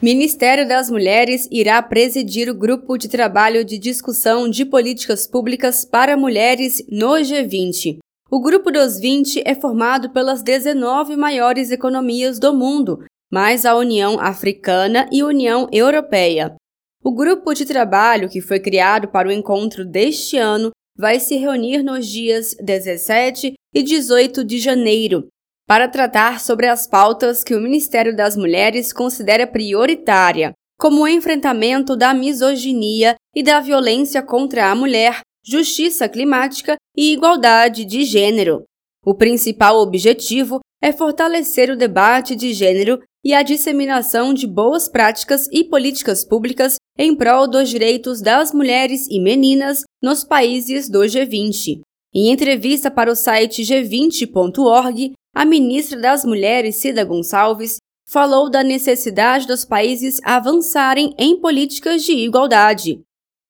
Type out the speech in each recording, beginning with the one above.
Ministério das Mulheres irá presidir o grupo de trabalho de discussão de políticas públicas para mulheres no G20. O grupo dos 20 é formado pelas 19 maiores economias do mundo, mais a União Africana e União Europeia. O grupo de trabalho que foi criado para o encontro deste ano vai se reunir nos dias 17 e 18 de janeiro para tratar sobre as pautas que o Ministério das Mulheres considera prioritária, como o enfrentamento da misoginia e da violência contra a mulher, justiça climática e igualdade de gênero. O principal objetivo é fortalecer o debate de gênero e a disseminação de boas práticas e políticas públicas em prol dos direitos das mulheres e meninas nos países do G20. Em entrevista para o site g20.org, a ministra das Mulheres, Cida Gonçalves, falou da necessidade dos países avançarem em políticas de igualdade.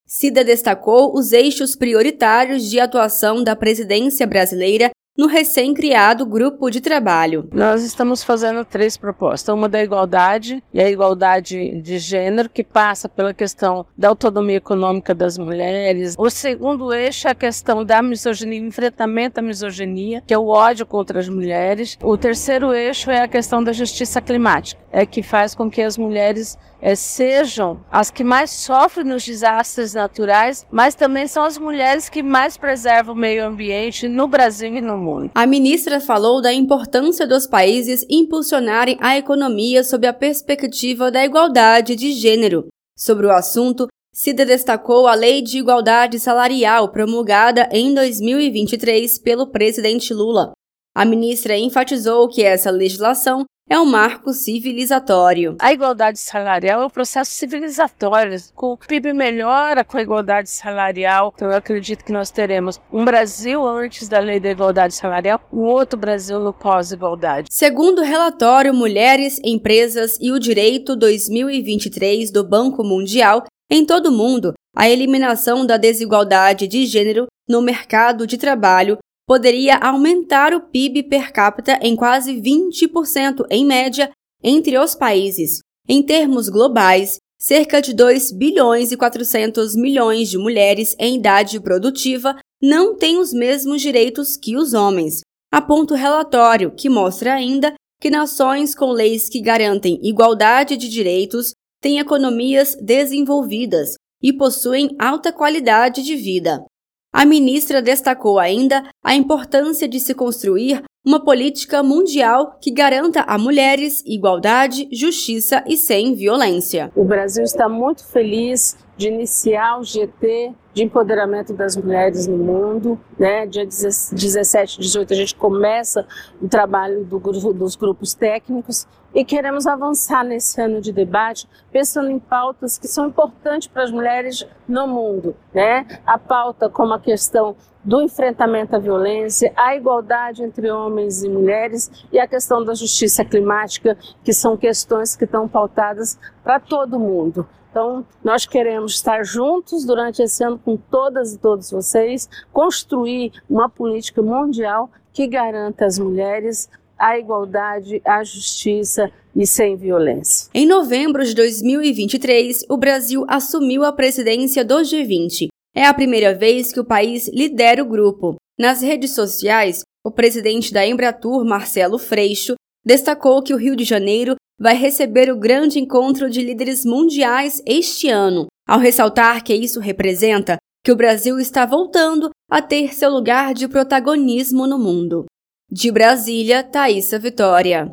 Cida destacou os eixos prioritários de atuação da presidência brasileira no recém-criado grupo de trabalho. Nós estamos fazendo três propostas: uma da igualdade e a igualdade de gênero, que passa pela questão da autonomia econômica das mulheres. O segundo eixo é a questão da misoginia, enfrentamento à misoginia, que é o ódio contra as mulheres. O terceiro eixo é a questão da justiça climática, é que faz com que as mulheres é, sejam as que mais sofrem nos desastres naturais, mas também são as mulheres que mais preservam o meio ambiente no Brasil e no mundo. A ministra falou da importância dos países impulsionarem a economia sob a perspectiva da igualdade de gênero. Sobre o assunto, Cida destacou a Lei de Igualdade Salarial promulgada em 2023 pelo presidente Lula. A ministra enfatizou que essa legislação é um marco civilizatório. A igualdade salarial é um processo civilizatório. Com o PIB melhora com a igualdade salarial, então eu acredito que nós teremos um Brasil antes da lei da igualdade salarial, um outro Brasil no pós-igualdade. Segundo o relatório Mulheres, Empresas e o Direito 2023 do Banco Mundial, em todo o mundo, a eliminação da desigualdade de gênero no mercado de trabalho poderia aumentar o PIB per capita em quase 20% em média entre os países. Em termos globais, cerca de 2 bilhões e 400 milhões de mulheres em idade produtiva não têm os mesmos direitos que os homens. Aponta o relatório, que mostra ainda que nações com leis que garantem igualdade de direitos têm economias desenvolvidas e possuem alta qualidade de vida. A ministra destacou ainda a importância de se construir uma política mundial que garanta a mulheres igualdade, justiça e sem violência. O Brasil está muito feliz de iniciar o GT de empoderamento das mulheres no mundo. Né? Dia 17 e 18 a gente começa o trabalho do, dos grupos técnicos e queremos avançar nesse ano de debate pensando em pautas que são importantes para as mulheres no mundo. Né? A pauta como a questão do enfrentamento à violência, a igualdade entre homens e mulheres e a questão da justiça climática, que são questões que estão pautadas para todo mundo. Então, nós queremos estar juntos durante esse ano com todas e todos vocês, construir uma política mundial que garanta às mulheres a igualdade, a justiça e sem violência. Em novembro de 2023, o Brasil assumiu a presidência do G20. É a primeira vez que o país lidera o grupo. Nas redes sociais, o presidente da Embratur, Marcelo Freixo, destacou que o Rio de Janeiro vai receber o grande encontro de líderes mundiais este ano, ao ressaltar que isso representa que o Brasil está voltando a ter seu lugar de protagonismo no mundo. De Brasília, Thaisa Vitória.